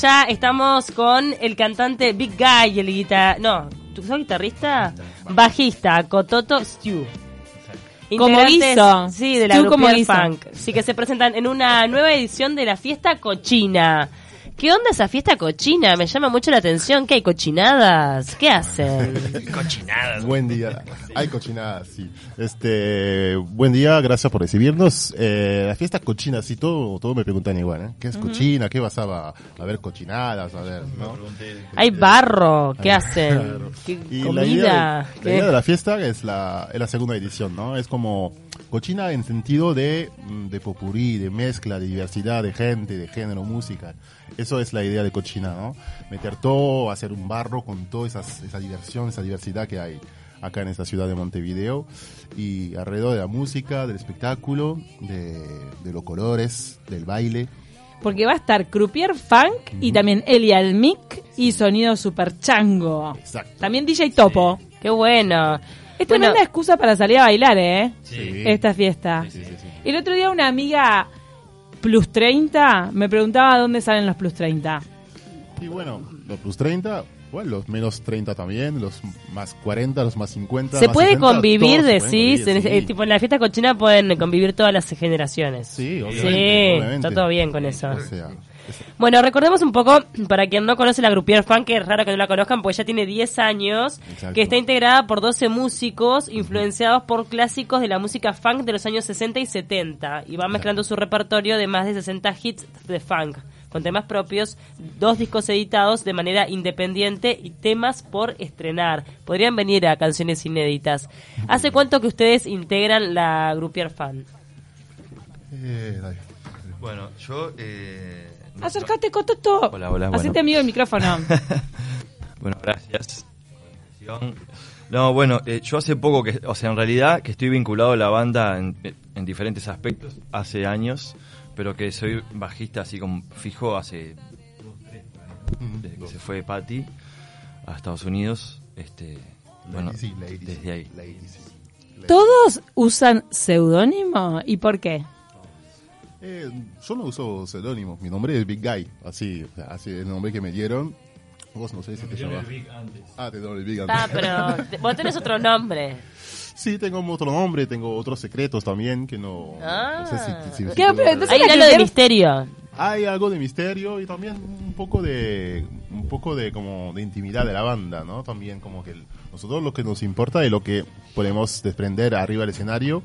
Ya estamos con el cantante Big Guy, el guitarrista. No, ¿tú sos guitarrista? Bajista, Cototo Stew. Como hizo. Sí, de la Stew como hizo. Funk. Sí, que se presentan en una nueva edición de la fiesta cochina. ¿Qué onda esa fiesta cochina? Me llama mucho la atención. ¿Qué hay cochinadas? ¿Qué hacen? Cochinadas. Buen día. Hay cochinadas, sí. Este, buen día, gracias por recibirnos. Eh, la fiesta cochina, sí, todo, todo me preguntan igual, ¿eh? ¿Qué es cochina? ¿Qué vas a, a ver cochinadas? A ver, ¿no? Hay barro. ¿Qué hacen? ¿Qué Y comida? la idea, de, ¿Qué? la idea de la fiesta es la, es la segunda edición, ¿no? Es como cochina en sentido de, mm, de popurí, de mezcla, de diversidad de gente, de género, música. Eso es la idea de cochina, ¿no? Meter todo, hacer un barro con toda esa diversión, esa diversidad que hay acá en esta ciudad de Montevideo y alrededor de la música, del espectáculo, de, de los colores, del baile. Porque va a estar Croupier Funk y también Eli Almic y Sonido Super Chango. Exacto. También DJ Topo. Qué bueno. Es Bueno, tremenda excusa para salir a bailar, ¿eh? Sí. Esta fiesta. Sí, sí, sí. El otro día una amiga plus 30 me preguntaba dónde salen los plus 30. Y bueno, los plus 30, bueno, los menos 30 también, los más 40, los más 50. Se más puede 60, convivir, decís. eh, sí. tipo, en la fiesta cochina pueden convivir todas las generaciones. Sí, Sí, obviamente, obviamente. está todo bien con eso. O sea, Bueno, recordemos un poco, para quien no conoce la Groupier Funk, que es raro que no la conozcan, pues ya tiene 10 años, Exacto. que está integrada por 12 músicos influenciados por clásicos de la música funk de los años 60 y 70, y va mezclando su repertorio de más de 60 hits de funk, con temas propios, dos discos editados de manera independiente y temas por estrenar. Podrían venir a canciones inéditas. ¿Hace cuánto que ustedes integran la Groupier Funk? eh. Bueno, yo... Eh, Acércate, Cototo. Hola, hola, bueno. Hacete amigo el micrófono. Bueno, gracias. No, bueno, eh, yo hace poco que, o sea, en realidad que estoy vinculado a la banda en, en diferentes aspectos hace años, pero que soy bajista así como fijo hace desde que se fue Patty a Estados Unidos, este, bueno, desde ahí. ¿Todos usan seudónimo? ¿Y por qué? Eh, yo no uso seudónimo, mi nombre es Big Guy, así, así es el nombre que me dieron. Vos no sé si te llamas. Ah, te dieron el Big antes. Ah, pero vos tenés otro nombre. Sí, tengo otro nombre, tengo otros secretos también que no, Ah. no sé si, si- si ¿Qué? puedo Pero entonces Hay algo de misterio. hay algo de misterio y también un poco de un poco de como de intimidad de la banda no también como que el- nosotros lo que nos importa es lo que podemos desprender arriba del escenario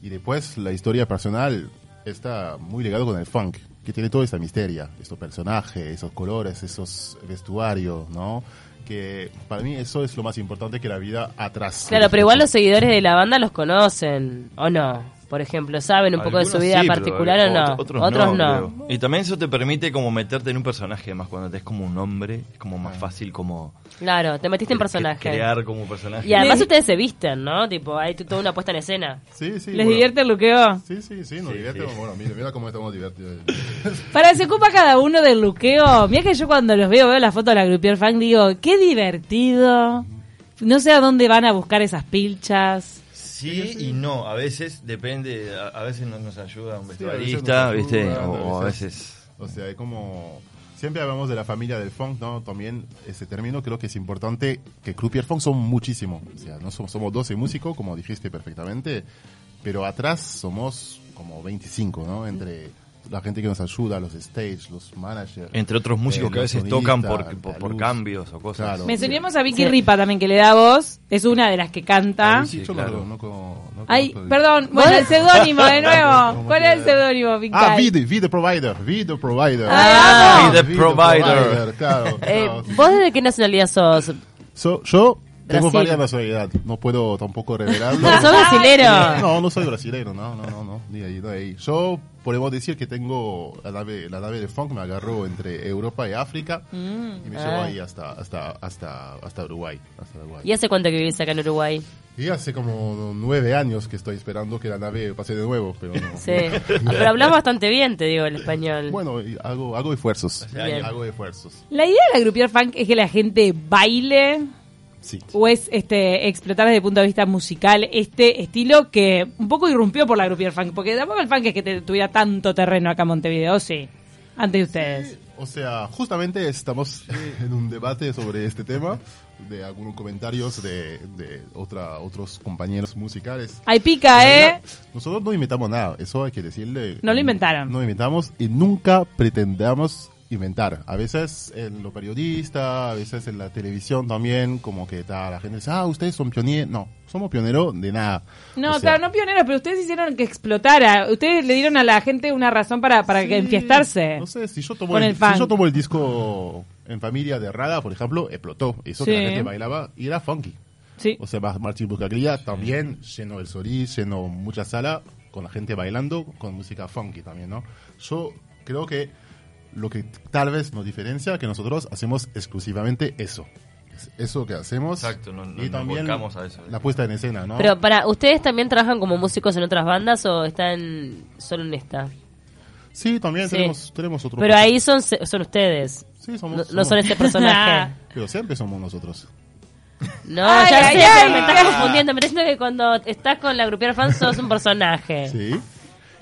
y después la historia personal está muy ligado con el funk que tiene toda esta misteria estos personajes esos colores esos vestuarios no que para mí eso es lo más importante que la vida atrás Claro, pero igual los seguidores de la banda los conocen, ¿o no? Por ejemplo, ¿saben un poco de su vida sí, pero particular o no? otros, no. Y también eso te permite como meterte en un personaje, más cuando te es como un hombre, es como más fácil como Claro, te metiste en personaje. crear como un personaje. Y además ustedes se visten, ¿no? Tipo, hay toda una puesta en escena. sí sí ¿Les bueno. divierte el luqueo? sí sí sí nos Sí, divertimos sí. bueno mira mira cómo estamos divertidos Para se ocupa cada uno del luqueo. Mira que yo cuando los veo, veo la foto de la Groupier Funk, digo, qué divertido. No sé a dónde van a buscar esas pilchas. Sí y no, a veces depende, a, a veces no nos ayuda un vestuarista, ¿viste? O, a veces... O sea, es como... Siempre hablamos de la familia del funk, ¿no? También ese término creo que es importante que Croupier Funk son muchísimo. O sea, no somos, somos 12 músicos, como dijiste perfectamente, pero atrás somos como 25, ¿no? Entre la gente que nos ayuda, los stage, los managers. Entre otros músicos eh, que a veces tocan por, por, por cambios o cosas. Claro. Mencionemos a Vicky Sí. Ripa también, que le da voz. Es una de las que canta. Ah, sí, yo claro. no, no, Ay, perdón, bueno, el seudónimo de nuevo. ¿Cómo ¿Cuál es el seudónimo, Ah? Vide, Vide Provider, Vide Provider. Ah, Be the provider. claro. Eh, claro, sí. ¿Vos de qué nacionalidad sos? So- yo tengo Brasil. varias nacionalidades, no puedo tampoco revelarlo. ¿Sos brasilero? No, no soy brasileño, no, no, no, no, ni ahí, ni ahí. Yo podemos decir que tengo la nave, la nave de funk me agarró entre Europa y África y me llevó Ah. ahí hasta, hasta, hasta, hasta Uruguay, hasta Uruguay. ¿Y hace cuánto que vivís acá en Uruguay? Y hace como nueve años que estoy esperando que la nave pase de nuevo, pero no. Sí. Pero hablas bastante bien, te digo, el español. Bueno, hago, hago esfuerzos, Bien. hago esfuerzos. La idea de la Groupier Funk es que la gente baile Sí. o es este explotar desde el punto de vista musical este estilo que un poco irrumpió por la Groupier Funk, porque tampoco el funk es que te- tuviera tanto terreno acá en Montevideo, ¿o sí, antes de ustedes. O sea, justamente estamos en un debate sobre este tema, de algunos comentarios de, de otra, otros compañeros musicales. Ahí pica, ¿eh? Nosotros no inventamos nada, eso hay que decirle. No lo inventaron. No inventamos y nunca pretendamos inventar. A veces en lo periodista, a veces en la televisión también, como que ta, la gente dice, ah, ustedes son pioneros. No, somos pioneros de nada. No, O sea, claro, no pioneros, pero ustedes hicieron que explotara. Ustedes le dieron a la gente una razón para, para que Sí, enfiestarse. No sé, si yo tomo el, el si yo tomo el disco en familia de Raga, por ejemplo, explotó. Eso que la gente bailaba y era funky. Sí. O sea, Mar- Martín Buscaglia también llenó el Solís, llenó mucha sala con la gente bailando con música funky también, ¿no? Yo creo que lo que tal vez nos diferencia que nosotros hacemos exclusivamente eso. Es eso que hacemos. Exacto, no- no y nos también volcamos a eso. la puesta en escena, ¿no? Pero para, ¿ustedes también trabajan como músicos en otras bandas o están solo en esta? sí, también Sí. tenemos, tenemos otro. Pero ahí son, se- son ustedes. Sí, somos, No, no son este personaje. Pero siempre somos nosotros. No, Ay, ya ay, sé, ay, pero me estás ay. confundiendo. Me está diciendo que cuando estás con la grupiera fan sos un personaje. Sí.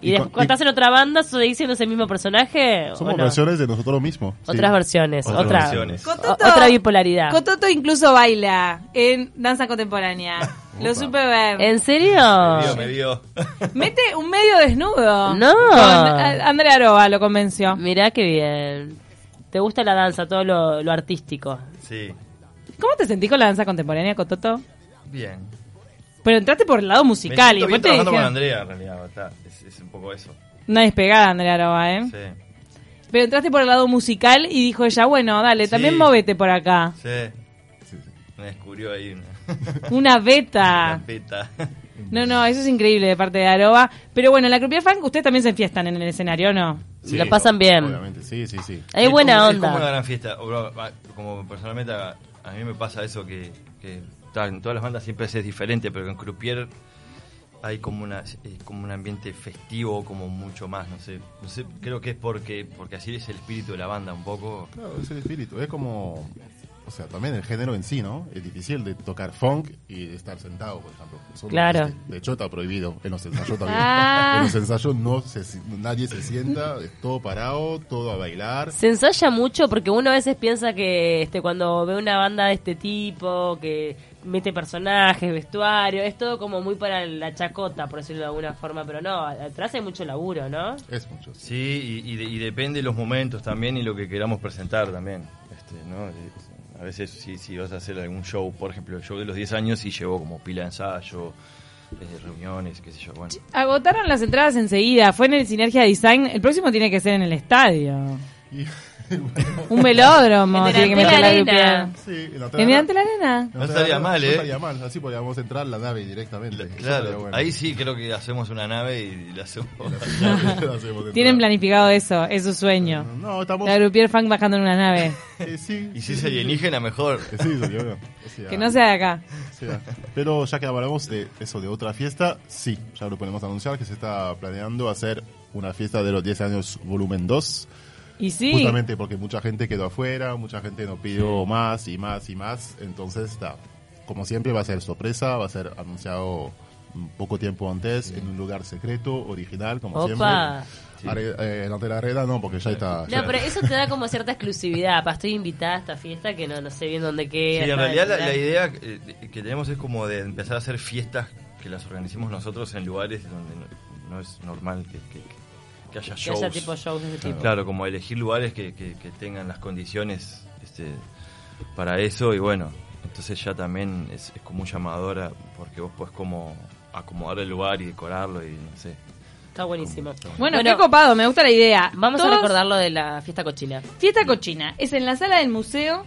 Y, después con- cuando estás en otra banda, ¿seguís siendo ese mismo personaje? ¿o Somos no? versiones de nosotros mismos. sí. Otras versiones, Otras otra, versiones. Cototo- otra bipolaridad. Cototo incluso baila en danza contemporánea. Lo supe ver. ¿En serio? Me vio, me vio. Mete un medio desnudo. No. Andrea Aroa lo convenció. Mirá qué bien. ¿Te gusta la danza, todo lo, lo artístico? Sí, ¿Cómo te sentís con la danza contemporánea, Cototo? bien. Pero entraste por el lado Me musical y siento después te trabajando con dijeron... Andrea, en realidad. está, es, es un poco eso. Una despegada, Andrea Aroa, ¿eh? Sí, Pero entraste por el lado musical y dijo ella, bueno, dale, Sí. también móvete por acá. sí. Sí, sí. Me descubrió ahí una, Una beta. una peta. No, no, eso es increíble de parte de Aroa. Pero bueno, en la Croupier Funk ustedes también se enfiestan en el escenario, ¿no? Sí, Lo pasan bien. Obviamente, sí, sí, sí. Hay buena como- onda. Es como una gran fiesta. Como personalmente a, a mí me pasa eso que, que ta, en todas las bandas siempre es diferente, pero en Croupier hay como una eh, como un ambiente festivo, como mucho más, no sé. No sé, creo que es porque porque así es el espíritu de la banda un poco. Claro, es el espíritu. Es como. O sea, también el género en sí, ¿no? Es difícil de tocar funk y de estar sentado, por ejemplo. Claro. existe. De hecho, está prohibido. En los ensayos también. Ah. En los ensayos no se, nadie se sienta, es todo parado, todo a bailar. Se ensaya mucho porque uno a veces piensa que este cuando ve una banda de este tipo, que mete personajes, vestuario, es todo como muy para la chacota, por decirlo de alguna forma, pero no, atrás hay mucho laburo, ¿no? Es mucho. sí. Sí, y, y de- y depende de los momentos también y lo que queramos presentar también. Este, ¿no? A veces si, si vas a hacer algún show, por ejemplo, el show de los 10 años y llevó como pila de ensayo, eh, reuniones, qué sé yo. Bueno, Agotaron las entradas enseguida. Fue en el Sinergia Design. El próximo tiene que ser en el estadio. Un velódromo. En tiene que meter la arena. Sí, en la ¿En delante la arena? No estaría mal, no ¿eh? estaría mal. Así podríamos entrar a la nave directamente. Claro, bueno. ahí sí creo que hacemos una nave y la hacemos. Tienen planificado eso. Es su sueño. No, estamos. La Groupier Funk bajando en una nave. eh, sí, y sí, si es alienígena, mejor. Sí, sí, creo. O sea, Que no sea de acá. o sea, pero ya que hablamos de eso, de otra fiesta, sí, ya lo podemos anunciar que se está planeando hacer una fiesta de los 10 años volumen 2. Y sí. Justamente porque mucha gente quedó afuera, mucha gente nos pidió más y más y más. Entonces, está, como siempre, va a ser sorpresa, va a ser anunciado un poco tiempo antes, en un lugar secreto, original, como Opa. siempre. Are- eh, en Hotel Arreda no, porque ya está. ya- No, pero eso te da como cierta exclusividad. Pa, estoy invitada a esta fiesta que no, no sé bien dónde queda. Sí, en realidad la, la idea eh, que tenemos es como de empezar a hacer fiestas que las organicemos nosotros en lugares donde no, no es normal que, que- que haya Que haya tipo shows de ese tipo. Claro, como elegir lugares que, que- que tengan las condiciones este, para eso y bueno, entonces ya también es, es como un llamadora porque vos podés como acomodar el lugar y decorarlo y no sé. Está buenísimo. Bueno, qué copado. Me gusta la idea. Vamos a recordar lo de la fiesta cochina. Fiesta cochina. Es en la sala del museo.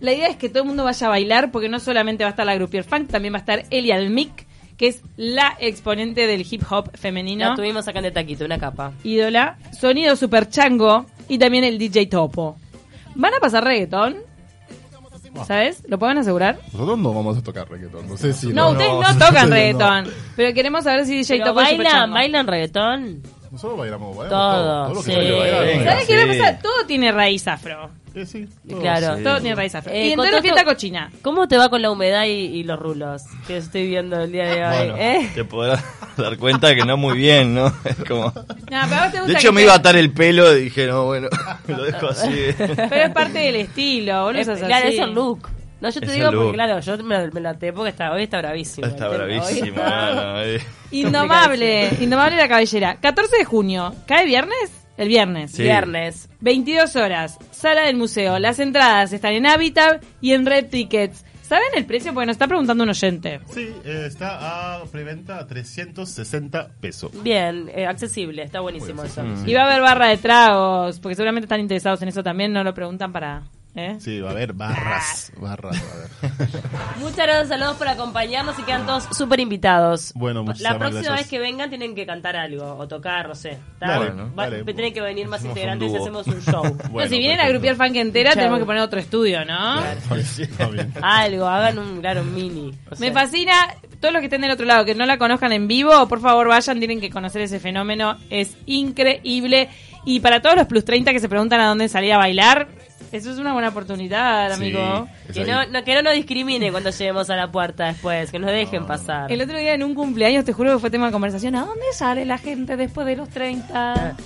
La idea es que todo el mundo vaya a bailar porque no solamente va a estar la Groupier Funk, también va a estar Elia Almic, que es la exponente del hip hop femenino. La tuvimos acá en de taquito, una capa. ídola, sonido super chango y también el DJ Topo. ¿Van a pasar reggaetón? ¿Sabes? ¿Lo pueden asegurar? Nosotros no vamos a tocar reggaetón, no sé si. No, ustedes no, no, tocan reggaetón. Pero queremos saber si DJ Topo es super bailan, reggaetón. Nosotros bailamos, bailamos Todo, todo, todo lo que sí. ¿Sabes qué Sí. lo que pasa? Todo tiene raíz afro. Eh, sí, todo. Claro. Sí. Todo tiene raíz afro. Eh, y entonces fiesta cochina. ¿Cómo te va con la humedad y, y los rulos que estoy viendo el día de hoy? Bueno, ¿eh? te podrás dar cuenta que no muy bien, ¿no? Es como... No, pero a vos te De hecho me te- iba a atar el pelo y dije, no, bueno, lo dejo así. Pero es parte del estilo, boludo. Es, claro, es el look. No, yo te Es digo porque, claro, yo me, me la até porque está, hoy está bravísimo. Está bravísimo, está- eh. Indomable, indomable la cabellera. 14 de junio, ¿cae viernes? El viernes. Sí. Viernes. 22 horas, sala del museo. Las entradas están en Habitat y en Red Tickets. ¿Saben el precio? Porque nos está preguntando un oyente. Sí, eh, está a preventa a 360 pesos. Bien, eh, accesible, está buenísimo eso. Y va a haber barra de tragos, porque seguramente están interesados en eso también, no lo preguntan para... ¿eh? Sí, va a haber barras, barras, va a haber. Muchas gracias, saludos por acompañarnos y quedan todos súper invitados. Bueno, La muchísimas próxima gracias. vez que vengan tienen que cantar algo o tocar, no sé. Tienen que venir más Hacemos integrantes y hacemos un show. Bueno, si viene la perfecto. grupier funk entera, Chau. tenemos que poner otro estudio, ¿no? Está bien. Algo, hagan un, claro, un mini. o Me fascina, todos los que estén del otro lado, que no la conozcan en vivo, por favor vayan, tienen que conocer ese fenómeno, es increíble. Y para todos los plus 30 que se preguntan a dónde salir a bailar, eso es una buena oportunidad, amigo. Que no, no- que no nos discrimine cuando lleguemos a la puerta después, que nos dejen pasar. El otro día en un cumpleaños, te juro que fue tema de conversación, ¿a dónde sale la gente después de los 30?